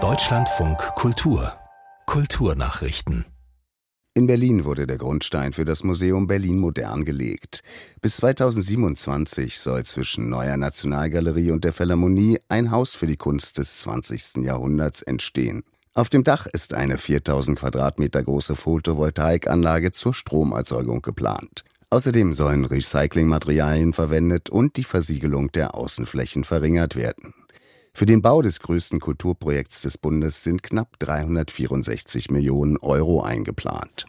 Deutschlandfunk Kultur Kulturnachrichten in Berlin wurde der Grundstein für das Museum Berlin Modern gelegt. Bis 2027 soll zwischen Neuer Nationalgalerie und der Philharmonie ein Haus für die Kunst des 20. Jahrhunderts entstehen. Auf dem Dach ist eine 4000 Quadratmeter große Photovoltaikanlage zur Stromerzeugung geplant. Außerdem sollen Recyclingmaterialien verwendet und die Versiegelung der Außenflächen verringert werden. Für den Bau des größten Kulturprojekts des Bundes sind knapp 364 Millionen Euro eingeplant.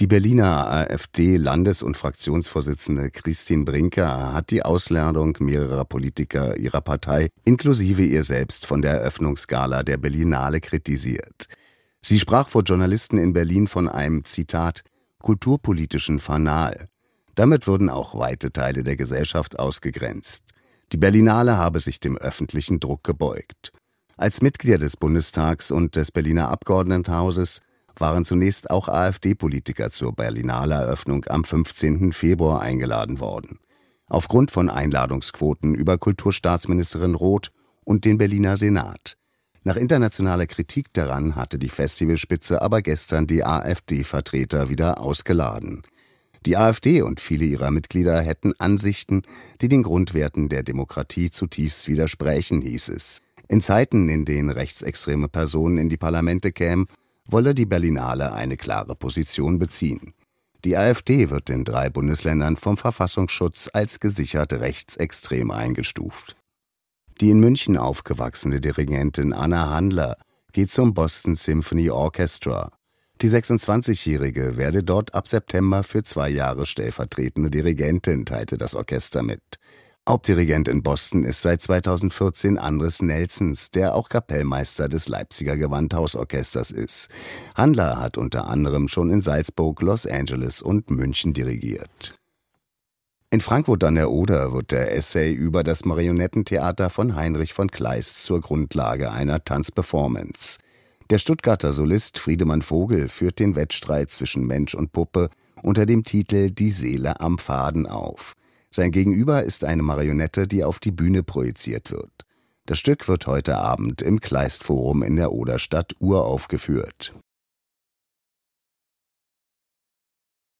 Die Berliner AfD-Landes- und Fraktionsvorsitzende Christine Brinker hat die Ausladung mehrerer Politiker ihrer Partei inklusive ihr selbst von der Eröffnungsgala der Berlinale kritisiert. Sie sprach vor Journalisten in Berlin von einem Zitat kulturpolitischen Fanal. Damit würden auch weite Teile der Gesellschaft ausgegrenzt. Die Berlinale habe sich dem öffentlichen Druck gebeugt. Als Mitglieder des Bundestags und des Berliner Abgeordnetenhauses waren zunächst auch AfD-Politiker zur Berlinale Eröffnung am 15. Februar eingeladen worden. Aufgrund von Einladungsquoten über Kulturstaatsministerin Roth und den Berliner Senat. Nach internationaler Kritik daran hatte die Festivalspitze aber gestern die AfD-Vertreter wieder ausgeladen. Die AfD und viele ihrer Mitglieder hätten Ansichten, die den Grundwerten der Demokratie zutiefst widersprechen, hieß es. In Zeiten, in denen rechtsextreme Personen in die Parlamente kämen, wolle die Berlinale eine klare Position beziehen. Die AfD wird in drei Bundesländern vom Verfassungsschutz als gesichert rechtsextrem eingestuft. Die in München aufgewachsene Dirigentin Anna Handler geht zum Boston Symphony Orchestra. Die 26-Jährige werde dort ab September für zwei Jahre stellvertretende Dirigentin, teilte das Orchester mit. Hauptdirigent in Boston ist seit 2014 Andres Nelsons, der auch Kapellmeister des Leipziger Gewandhausorchesters ist. Handler hat unter anderem schon in Salzburg, Los Angeles und München dirigiert. In Frankfurt an der Oder wird der Essay über das Marionettentheater von Heinrich von Kleist zur Grundlage einer Tanzperformance. Der Stuttgarter Solist Friedemann Vogel führt den Wettstreit zwischen Mensch und Puppe unter dem Titel Die Seele am Faden auf. Sein Gegenüber ist eine Marionette, die auf die Bühne projiziert wird. Das Stück wird heute Abend im Kleistforum in der Oderstadt uraufgeführt.